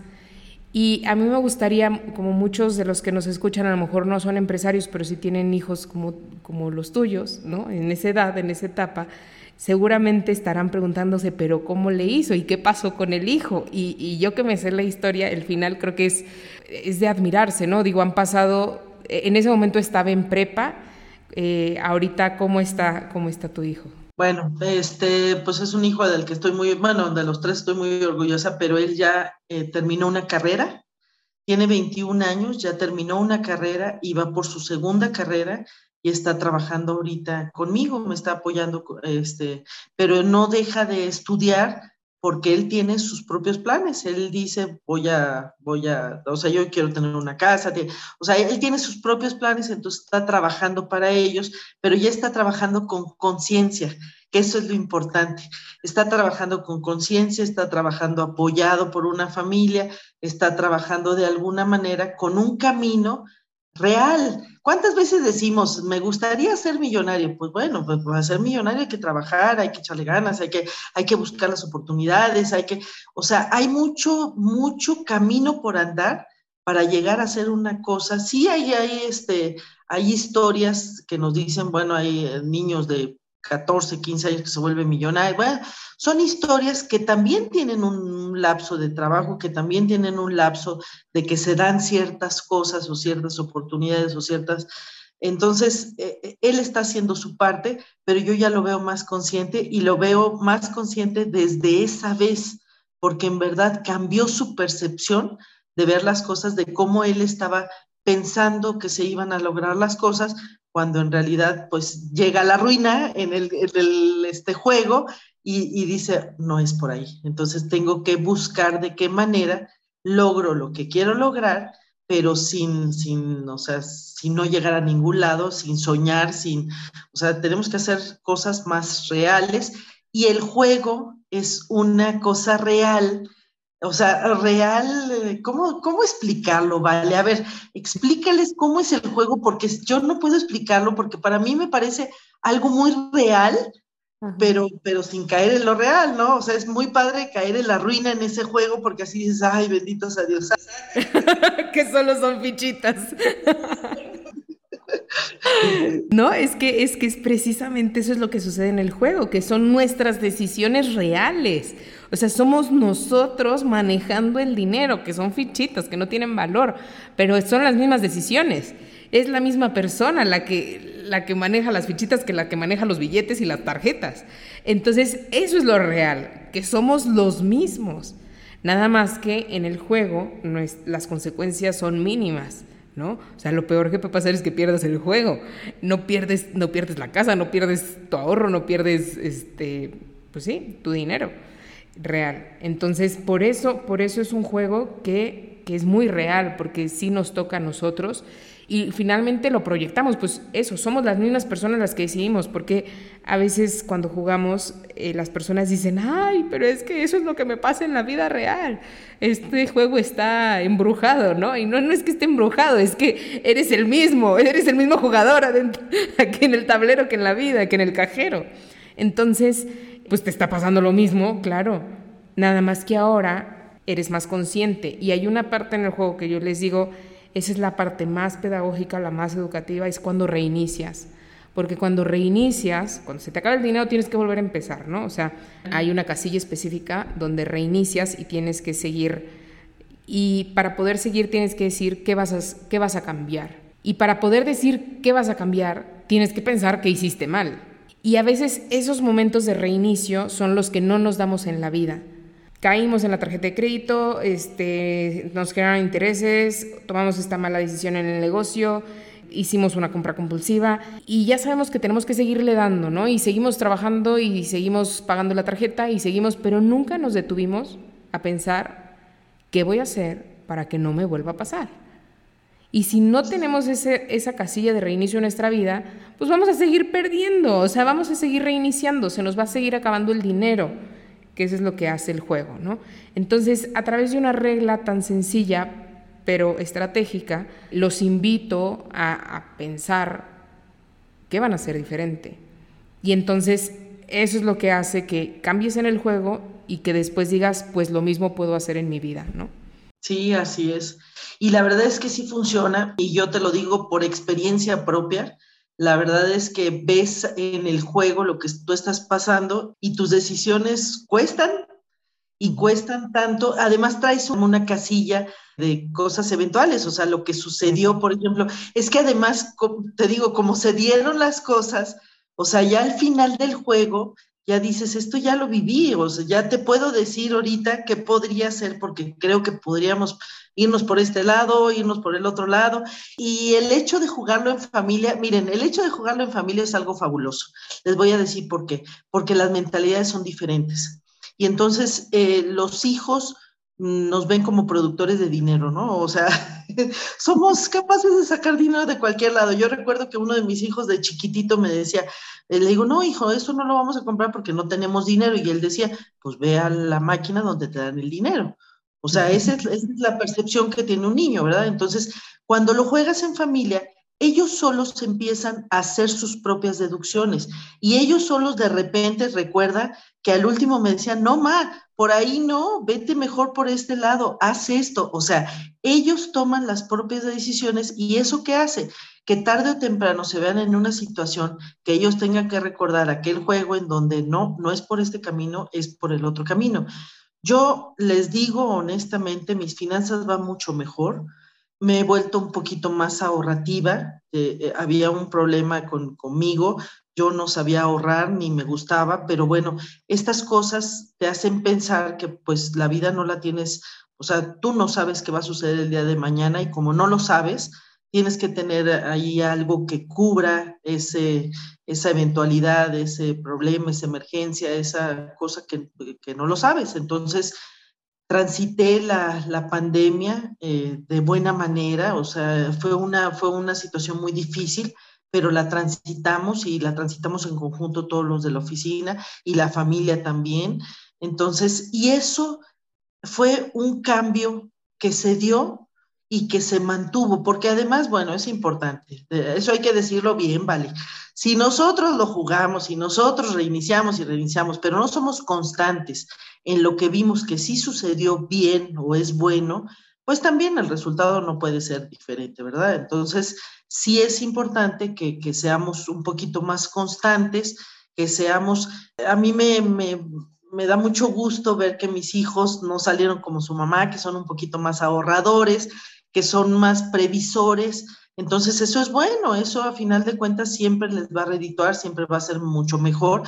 Y a mí me gustaría, como muchos de los que nos escuchan a lo mejor no son empresarios, pero sí tienen hijos como, como los tuyos, ¿no? En esa edad, en esa etapa, seguramente estarán preguntándose, pero ¿cómo le hizo? ¿Y qué pasó con el hijo? Y, yo que me sé la historia, el final creo que es, es de admirarse, ¿no? Digo, han pasado, en ese momento estaba en prepa, eh, ahorita, ¿cómo está, ¿cómo está tu hijo?
Bueno, este, pues es un hijo del que estoy muy, bueno, de los tres estoy muy orgullosa, pero él ya eh, terminó una carrera, tiene 21 años, ya terminó una carrera y va por su segunda carrera y está trabajando ahorita conmigo, me está apoyando, este, pero no deja de estudiar porque él tiene sus propios planes. Él dice, voy a, voy a, o sea, yo quiero tener una casa, o sea, él tiene sus propios planes, entonces está trabajando para ellos, pero ya está trabajando con conciencia, que eso es lo importante. Está trabajando con conciencia, está trabajando apoyado por una familia, está trabajando de alguna manera con un camino real. ¿Cuántas veces decimos, me gustaría ser millonario? Pues bueno, pues para ser millonario hay que trabajar, hay que echarle ganas, hay que, hay que buscar las oportunidades, hay que, o sea, hay mucho, mucho camino por andar para llegar a ser una cosa. Sí hay, hay, este, hay historias que nos dicen, bueno, hay eh, niños de 14, 15 años que se vuelven millonarios. Bueno, son historias que también tienen un lapso de trabajo, que también tienen un lapso de que se dan ciertas cosas o ciertas oportunidades o ciertas... Entonces, eh, eh, él está haciendo su parte, pero yo ya lo veo más consciente y lo veo más consciente desde esa vez, porque en verdad cambió su percepción de ver las cosas, de cómo él estaba pensando que se iban a lograr las cosas, cuando en realidad pues llega la ruina en el, este juego y, dice, no es por ahí. Entonces tengo que buscar de qué manera logro lo que quiero lograr, pero sin, sin, o sea, sin no llegar a ningún lado, sin soñar, sin, o sea, tenemos que hacer cosas más reales y el juego es una cosa real o sea, real, ¿cómo, ¿cómo explicarlo? Vale, a ver, explícales cómo es el juego, porque yo no puedo explicarlo, porque para mí me parece algo muy real, pero, pero sin caer en lo real, ¿no? O sea, es muy padre caer en la ruina en ese juego, porque así dices, ay, benditos a Dios.
que solo son fichitas. No, es que, es que es precisamente eso es lo que sucede en el juego, que son nuestras decisiones reales. O sea, somos nosotros manejando el dinero, que son fichitas, que no tienen valor, pero son las mismas decisiones. Es la misma persona la que, la que maneja las fichitas que la que maneja los billetes y las tarjetas. Entonces, eso es lo real, que somos los mismos. Nada más que en el juego las consecuencias son mínimas. ¿no? O sea, lo peor que puede pasar es que pierdas el juego. No pierdes, no pierdes la casa, no pierdes tu ahorro, no pierdes, este, pues sí, tu dinero real. Entonces, por eso, por eso es un juego que, que es muy real, porque sí nos toca a nosotros y finalmente lo proyectamos, pues eso, somos las mismas personas las que decidimos, porque a veces cuando jugamos eh, las personas dicen, ay, pero es que eso es lo que me pasa en la vida real, este juego está embrujado, ¿no? Y no, no es que esté embrujado, es que eres el mismo, eres el mismo jugador adentro, aquí en el tablero que en la vida, que en el cajero. Entonces, pues te está pasando lo mismo, claro, nada más que ahora eres más consciente. Y hay una parte en el juego que yo les digo, esa es la parte más pedagógica, la más educativa, es cuando reinicias. Porque cuando reinicias, cuando se te acaba el dinero, tienes que volver a empezar, ¿no? O sea, hay una casilla específica donde reinicias y tienes que seguir. Y para poder seguir tienes que decir qué vas a, qué vas a cambiar. Y para poder decir qué vas a cambiar, tienes que pensar qué hiciste mal. Y a veces esos momentos de reinicio son los que no nos damos en la vida caímos en la tarjeta de crédito, este, nos generaron intereses, tomamos esta mala decisión en el negocio, hicimos una compra compulsiva y ya sabemos que tenemos que seguirle dando, ¿no? Y seguimos trabajando y seguimos pagando la tarjeta y seguimos, pero nunca nos detuvimos a pensar qué voy a hacer para que no me vuelva a pasar. Y si no tenemos ese, esa casilla de reinicio en nuestra vida, pues vamos a seguir perdiendo, o sea, vamos a seguir reiniciando, se nos va a seguir acabando el dinero que eso es lo que hace el juego, ¿no? Entonces, a través de una regla tan sencilla, pero estratégica, los invito a, pensar qué van a hacer diferente. Y entonces, eso es lo que hace que cambies en el juego y que después digas, pues lo mismo puedo hacer en mi vida, ¿no?
Sí, así es. Y la verdad es que sí funciona, y yo te lo digo por experiencia propia, la verdad es que ves en el juego lo que tú estás pasando y tus decisiones cuestan y cuestan tanto. Además traes una casilla de cosas eventuales, o sea, lo que sucedió, por ejemplo, es que además, te digo, como se dieron las cosas, o sea, ya al final del juego, ya dices, esto ya lo viví, o sea, ya te puedo decir ahorita qué podría ser, porque creo que podríamos irnos por este lado, irnos por el otro lado. Y el hecho de jugarlo en familia, miren, el hecho de jugarlo en familia es algo fabuloso. Les voy a decir por qué. Porque las mentalidades son diferentes. Y entonces eh, los hijos nos ven como productores de dinero, ¿no? O sea, somos capaces de sacar dinero de cualquier lado. Yo recuerdo que uno de mis hijos de chiquitito me decía, eh, le digo, no, hijo, eso no lo vamos a comprar porque no tenemos dinero. Y él decía, pues ve a la máquina donde te dan el dinero. O sea, esa es, la percepción que tiene un niño, ¿verdad? Entonces, cuando lo juegas en familia, ellos solos empiezan a hacer sus propias deducciones y ellos solos de repente recuerdan que al último me decían, no, ma, por ahí no, vete mejor por este lado, haz esto. O sea, ellos toman las propias decisiones y eso qué hace? Que tarde o temprano se vean en una situación que ellos tengan que recordar aquel juego en donde no, no es por este camino, es por el otro camino. Yo les digo honestamente, mis finanzas van mucho mejor. Me he vuelto un poquito más ahorrativa. Eh, eh, había un problema con, conmigo. Yo no sabía ahorrar ni me gustaba, pero bueno, estas cosas te hacen pensar que pues la vida no la tienes, o sea, tú no sabes qué va a suceder el día de mañana y como no lo sabes, tienes que tener ahí algo que cubra ese, esa eventualidad, ese problema, esa emergencia, esa cosa que, que no lo sabes. Entonces, transité la, la pandemia eh, de buena manera, o sea, fue una, fue una situación muy difícil, pero la transitamos y la transitamos en conjunto todos los de la oficina y la familia también. Entonces, y eso fue un cambio que se dio y que se mantuvo, porque además, bueno, es importante, eso hay que decirlo bien, vale. Si nosotros lo jugamos, si nosotros reiniciamos y reiniciamos, pero no somos constantes en lo que vimos que sí sucedió bien o es bueno, pues también el resultado no puede ser diferente, ¿verdad? Entonces, sí es importante que, seamos un poquito más constantes, que seamos, a mí me, me, me da mucho gusto ver que mis hijos no salieron como su mamá, que son un poquito más ahorradores, que son más previsores. Entonces, eso es bueno, eso a final de cuentas siempre les va a redituar, siempre va a ser mucho mejor.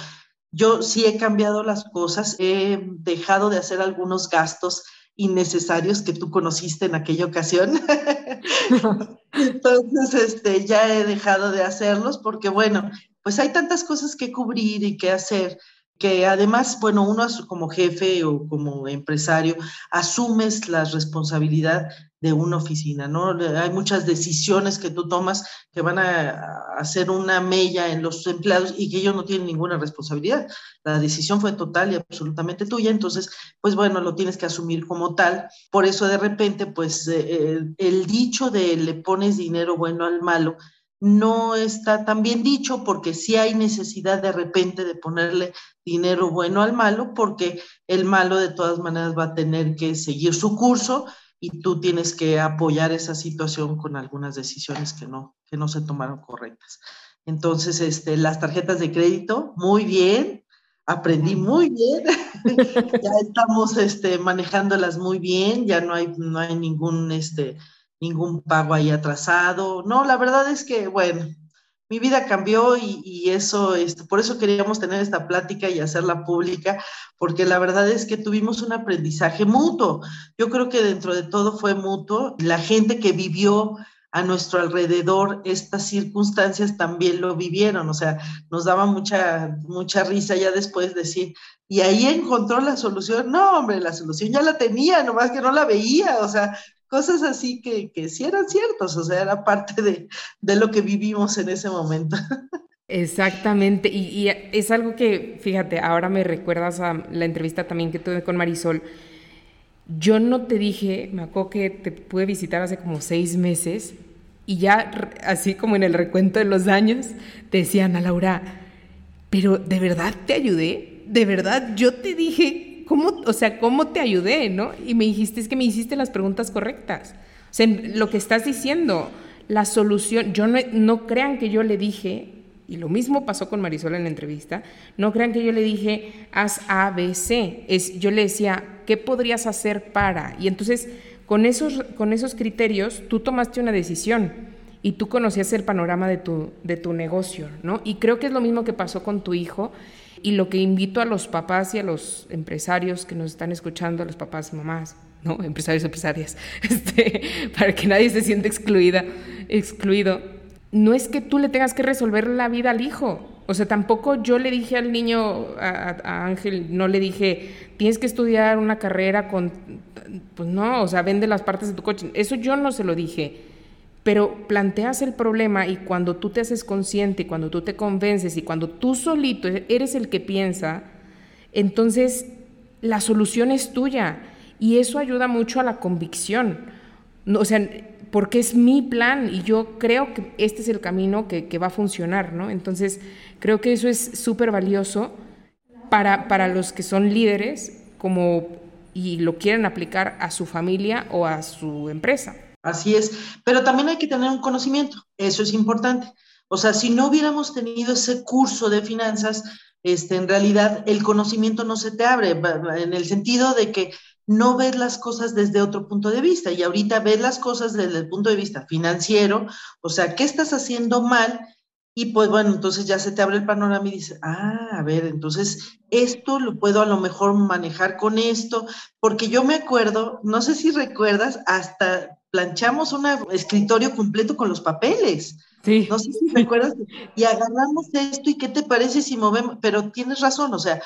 Yo sí he cambiado las cosas, he dejado de hacer algunos gastos innecesarios que tú conociste en aquella ocasión. Entonces, este, ya he dejado de hacerlos porque, bueno, pues hay tantas cosas que cubrir y que hacer que además, bueno, uno como jefe o como empresario asumes la responsabilidad de una oficina, ¿no? Hay muchas decisiones que tú tomas que van a hacer una mella en los empleados y que ellos no tienen ninguna responsabilidad. La decisión fue total y absolutamente tuya, entonces, pues bueno, lo tienes que asumir como tal. Por eso de repente, pues eh, el dicho de le pones dinero bueno al malo, no está tan bien dicho porque sí hay necesidad de repente de ponerle dinero bueno al malo porque el malo de todas maneras va a tener que seguir su curso y tú tienes que apoyar esa situación con algunas decisiones que no, que no se tomaron correctas. Entonces, este, las tarjetas de crédito, muy bien, aprendí muy bien, ya estamos este, manejándolas muy bien, ya no hay, no hay ningún, este, ningún pago ahí atrasado. No, la verdad es que, bueno, mi vida cambió y, eso, este, por eso queríamos tener esta plática y hacerla pública, porque la verdad es que tuvimos un aprendizaje mutuo. Yo creo que dentro de todo fue mutuo. La gente que vivió a nuestro alrededor estas circunstancias también lo vivieron, o sea, nos daba mucha, mucha risa ya después decir, y ahí encontró la solución, no, hombre, la solución ya la tenía, nomás que no la veía, o sea, cosas así que, que sí eran ciertos, o sea, era parte de, de lo que vivimos en ese momento.
Exactamente, y, y, es algo que, fíjate, ahora me recuerdas a la entrevista también que tuve con Marisol. Yo no te dije, me acuerdo que te pude visitar hace como seis meses y ya, así como en el recuento de los años, te decían a Laura, pero ¿de verdad te ayudé? ¿De verdad yo te dije ¿cómo, o sea, cómo te ayudé, no? Y me dijiste, es que me hiciste las preguntas correctas. O sea, lo que estás diciendo, la solución, yo no, no crean que yo le dije, y lo mismo pasó con Marisol en la entrevista, no crean que yo le dije, haz A, B, C. Es, yo le decía, ¿qué podrías hacer para? Y entonces, con esos, con esos criterios, tú tomaste una decisión y tú conocías el panorama de tu, de tu negocio, ¿no? Y creo que es lo mismo que pasó con tu hijo y lo que invito a los papás y a los empresarios que nos están escuchando, a los papás, mamás, ¿no? Empresarios, empresarias, este, para que nadie se sienta excluida, excluido. No es que tú le tengas que resolver la vida al hijo. O sea, tampoco yo le dije al niño, a, Ángel, no le dije, tienes que estudiar una carrera con, pues no, o sea, vende las partes de tu coche. Eso yo no se lo dije pero planteas el problema y cuando tú te haces consciente, cuando tú te convences y cuando tú solito eres el que piensa, entonces la solución es tuya y eso ayuda mucho a la convicción. O sea, porque es mi plan y yo creo que este es el camino que, va a funcionar, ¿no? Entonces, creo que eso es súper valioso para, para los que son líderes como, y lo quieren aplicar a su familia o a su empresa.
Así es, pero también hay que tener un conocimiento, eso es importante. O sea, si no hubiéramos tenido ese curso de finanzas, este, en realidad el conocimiento no se te abre, en el sentido de que no ves las cosas desde otro punto de vista y ahorita ves las cosas desde el punto de vista financiero, o sea, ¿qué estás haciendo mal? Y pues bueno, entonces ya se te abre el panorama y dices, ah, a ver, entonces esto lo puedo a lo mejor manejar con esto, porque yo me acuerdo, no sé si recuerdas, hasta planchamos un escritorio completo con los papeles. Sí. No sé si recuerdas. Y agarramos esto y qué te parece si movemos, pero tienes razón, o sea,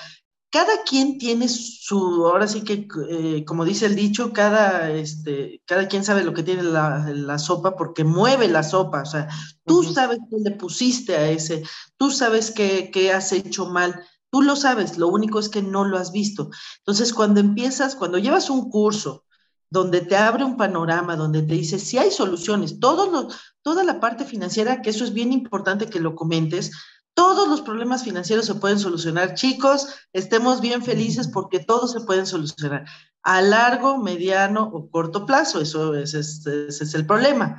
cada quien tiene su, ahora sí que, eh, como dice el dicho, cada, este, cada quien sabe lo que tiene la, sopa porque mueve la sopa, o sea, tú sabes qué le pusiste a ese, tú sabes qué, qué has hecho mal, tú lo sabes, lo único es que no lo has visto. Entonces, cuando empiezas, cuando llevas un curso, donde te abre un panorama, donde te dice si hay soluciones, toda la parte financiera, que eso es bien importante que lo comentes, todos los problemas financieros se pueden solucionar. Chicos, estemos bien felices porque todos se pueden solucionar a largo, mediano o corto plazo. Eso es, ese es el problema.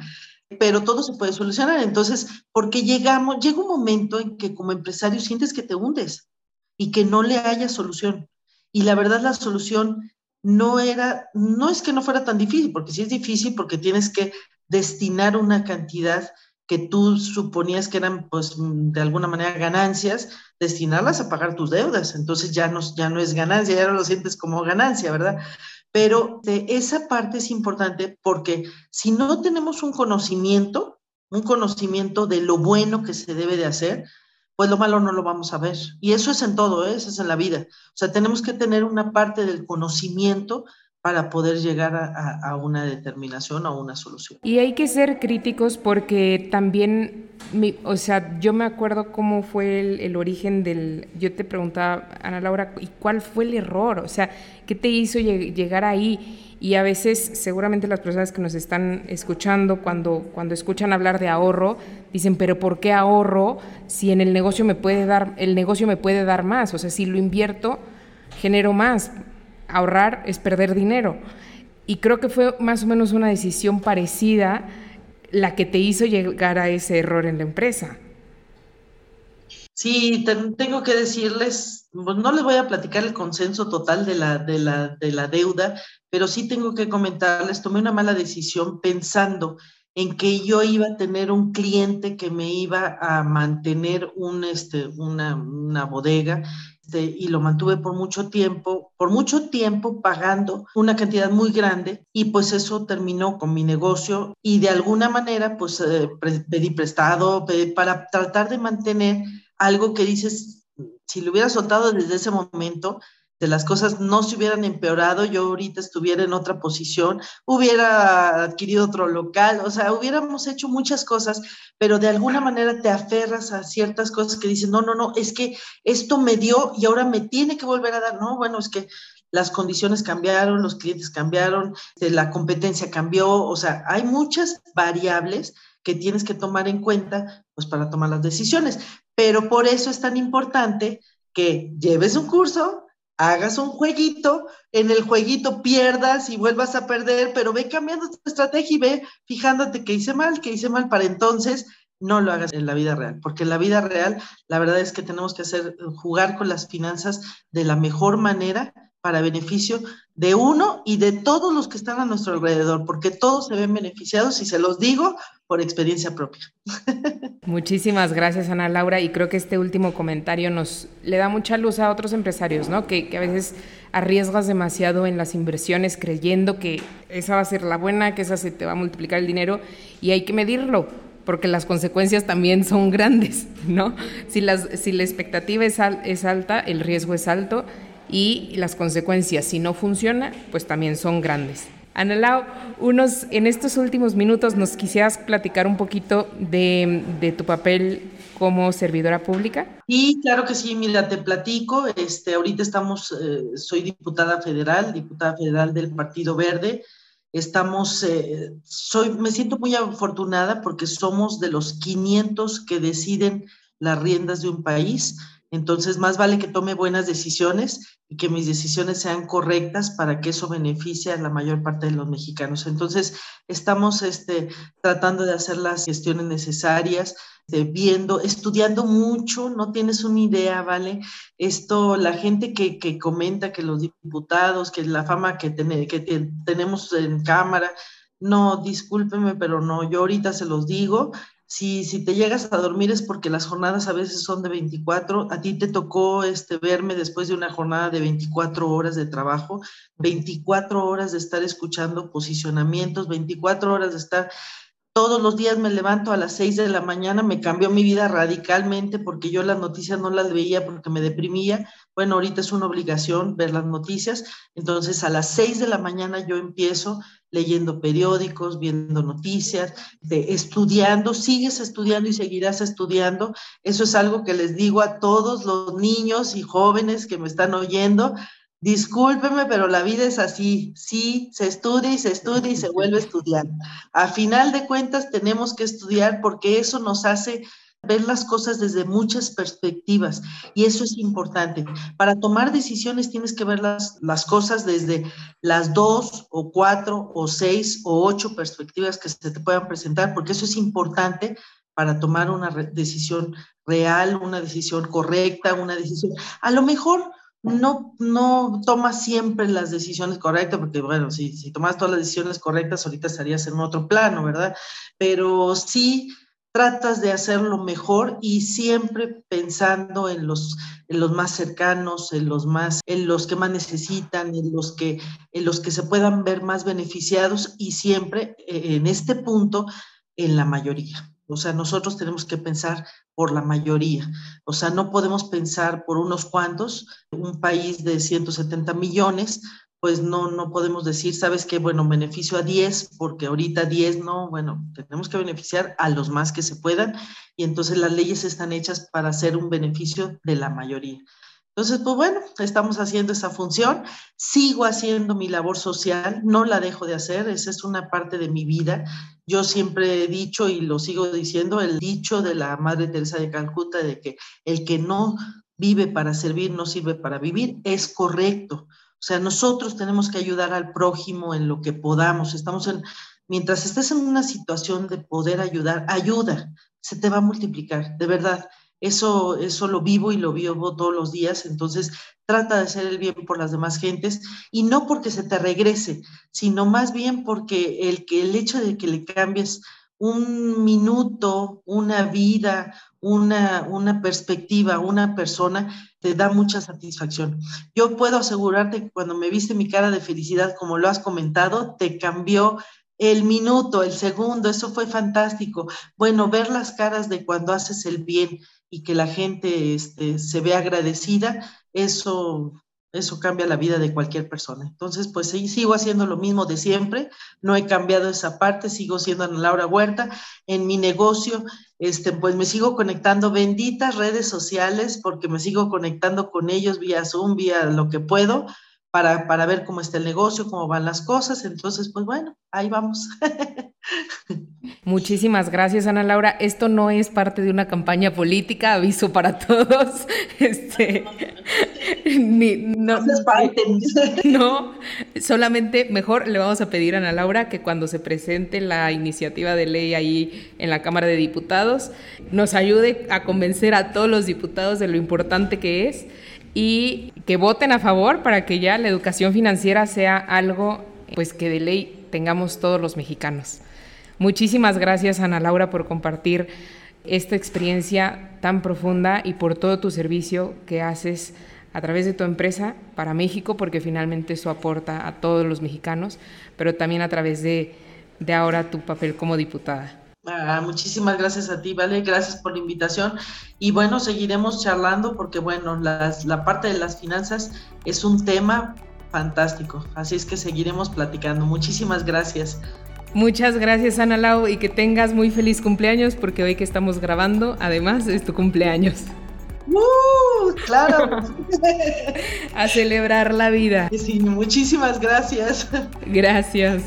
Pero todo se puede solucionar. Entonces, porque llegamos, llega un momento en que como empresario sientes que te hundes y que no le haya solución. Y la verdad, la solución no era, no es que no fuera tan difícil, porque sí es difícil porque tienes que destinar una cantidad que tú suponías que eran, pues, de alguna manera ganancias, destinarlas a pagar tus deudas. Entonces ya no, ya no es ganancia, ya no lo sientes como ganancia, ¿verdad? Pero esa parte es importante porque si no tenemos un conocimiento, un conocimiento de lo bueno que se debe de hacer, pues lo malo no lo vamos a ver. Y eso es en todo, ¿eh? eso es en la vida. O sea, tenemos que tener una parte del conocimiento para poder llegar a, una determinación o una solución.
Y hay que ser críticos porque también, o sea, yo me acuerdo cómo fue el, origen del, yo te preguntaba, Ana Laura, ¿y cuál fue el error? O sea, ¿qué te hizo llegar ahí? Y a veces seguramente las personas que nos están escuchando cuando, cuando escuchan hablar de ahorro dicen, pero ¿por qué ahorro si en el negocio me puede dar, el negocio me puede dar más? O sea, si lo invierto, genero más. Ahorrar es perder dinero. Y creo que fue más o menos una decisión parecida la que te hizo llegar a ese error en la empresa.
Sí, tengo que decirles, pues, no les voy a platicar el consenso total de la, de, la, de la deuda, pero sí tengo que comentarles, tomé una mala decisión pensando en que yo iba a tener un cliente que me iba a mantener este, una, una bodega este, y lo mantuve por mucho tiempo, por mucho tiempo pagando una cantidad muy grande y pues eso terminó con mi negocio y de alguna manera pues eh, pedí prestado para tratar de mantener algo que dices, si lo hubiera soltado desde ese momento, de las cosas no se hubieran empeorado, yo ahorita estuviera en otra posición, hubiera adquirido otro local, o sea, hubiéramos hecho muchas cosas, pero de alguna manera te aferras a ciertas cosas que dices, no, no, no, es que esto me dio y ahora me tiene que volver a dar, no, bueno, es que las condiciones cambiaron, los clientes cambiaron, este, la competencia cambió, o sea, hay muchas variables que tienes que tomar en cuenta pues para tomar las decisiones. Pero por eso es tan importante que lleves un curso, hagas un jueguito, en el jueguito pierdas y vuelvas a perder, pero ve cambiando tu estrategia y ve fijándote que hice mal, que hice mal para entonces no lo hagas en la vida real, porque en la vida real la verdad es que tenemos que hacer jugar con las finanzas de la mejor manera para beneficio de uno y de todos los que están a nuestro alrededor, porque todos se ven beneficiados y se los digo por experiencia propia.
Muchísimas gracias, Ana Laura, y creo que este último comentario nos le da mucha luz a otros empresarios, ¿no? Que, que a veces arriesgas demasiado en las inversiones creyendo que esa va a ser la buena, que esa se te va a multiplicar el dinero y hay que medirlo porque las consecuencias también son grandes, ¿no? Si, las, si la expectativa es, es alta, el riesgo es alto y las consecuencias, si no funciona, pues también son grandes. Ana unos, en estos últimos minutos nos quisieras platicar un poquito de, tu papel como servidora pública.
Y claro que sí, mira, te platico. Este, ahorita estamos, eh, soy diputada federal, diputada federal del Partido Verde. Estamos, eh, soy, me siento muy afortunada porque somos de los 500 que deciden las riendas de un país. Entonces, más vale que tome buenas decisiones y que mis decisiones sean correctas para que eso beneficie a la mayor parte de los mexicanos. Entonces, estamos este, tratando de hacer las gestiones necesarias, de viendo, estudiando mucho, no tienes una idea, ¿vale? Esto, la gente que, que comenta que los diputados, que la fama que, que tenemos en Cámara, no, discúlpeme, pero no, yo ahorita se los digo, si, si te llegas a dormir es porque las jornadas a veces son de 24, a ti te tocó este, verme después de una jornada de 24 horas de trabajo, 24 horas de estar escuchando posicionamientos, 24 horas de estar todos los días me levanto a las 6 de la mañana, me cambió mi vida radicalmente porque yo las noticias no las veía porque me deprimía. Bueno, ahorita es una obligación ver las noticias. Entonces a las 6 de la mañana yo empiezo leyendo periódicos, viendo noticias, estudiando, sigues estudiando y seguirás estudiando. Eso es algo que les digo a todos los niños y jóvenes que me están oyendo. Discúlpeme, pero la vida es así. Sí, se estudia y se estudia y se vuelve a estudiar. A final de cuentas, tenemos que estudiar porque eso nos hace ver las cosas desde muchas perspectivas y eso es importante. Para tomar decisiones tienes que ver las, las cosas desde las dos o cuatro o seis o ocho perspectivas que se te puedan presentar, porque eso es importante para tomar una decisión real, una decisión correcta, una decisión, a lo mejor no, no tomas siempre las decisiones correctas, porque bueno, si, si tomas todas las decisiones correctas, ahorita estarías en otro plano, ¿verdad? Pero sí tratas de hacerlo mejor y siempre pensando en los, en los más cercanos, en los más, en los que más necesitan, en los que, en los que se puedan ver más beneficiados y siempre eh, en este punto en la mayoría. O sea, nosotros tenemos que pensar por la mayoría. O sea, no podemos pensar por unos cuantos. Un país de 170 millones, pues no, no podemos decir, sabes que, bueno, beneficio a 10, porque ahorita 10 no, bueno, tenemos que beneficiar a los más que se puedan y entonces las leyes están hechas para hacer un beneficio de la mayoría. Entonces, pues bueno, estamos haciendo esa función, sigo haciendo mi labor social, no la dejo de hacer, esa es una parte de mi vida. Yo siempre he dicho y lo sigo diciendo, el dicho de la Madre Teresa de Calcuta de que el que no vive para servir no sirve para vivir, es correcto. O sea, nosotros tenemos que ayudar al prójimo en lo que podamos. Estamos en, mientras estés en una situación de poder ayudar, ayuda, se te va a multiplicar, de verdad. Eso, eso lo vivo y lo vivo todos los días, entonces trata de hacer el bien por las demás gentes y no porque se te regrese, sino más bien porque el, que, el hecho de que le cambies un minuto, una vida, una, una perspectiva, una persona, te da mucha satisfacción. Yo puedo asegurarte que cuando me viste mi cara de felicidad, como lo has comentado, te cambió el minuto, el segundo, eso fue fantástico. Bueno, ver las caras de cuando haces el bien y que la gente este, se ve agradecida, eso eso cambia la vida de cualquier persona. Entonces, pues sí, sigo haciendo lo mismo de siempre, no he cambiado esa parte, sigo siendo Ana Laura Huerta. En mi negocio, este, pues me sigo conectando, benditas redes sociales, porque me sigo conectando con ellos vía Zoom, vía lo que puedo, para, para ver cómo está el negocio, cómo van las cosas. Entonces, pues bueno, ahí vamos.
Muchísimas gracias, Ana Laura. Esto no es parte de una campaña política, aviso para todos. Este,
no,
no, solamente mejor le vamos a pedir a Ana Laura que cuando se presente la iniciativa de ley ahí en la Cámara de Diputados, nos ayude a convencer a todos los diputados de lo importante que es y que voten a favor para que ya la educación financiera sea algo pues que de ley tengamos todos los mexicanos. Muchísimas gracias Ana Laura por compartir esta experiencia tan profunda y por todo tu servicio que haces a través de tu empresa para México, porque finalmente eso aporta a todos los mexicanos, pero también a través de, de ahora tu papel como diputada.
Ah, muchísimas gracias a ti, Vale, gracias por la invitación. Y bueno, seguiremos charlando porque bueno, las, la parte de las finanzas es un tema fantástico, así es que seguiremos platicando. Muchísimas gracias.
Muchas gracias Ana Lau y que tengas muy feliz cumpleaños porque hoy que estamos grabando, además es tu cumpleaños.
¡Uh! Claro.
A celebrar la vida.
Sí, muchísimas gracias.
Gracias.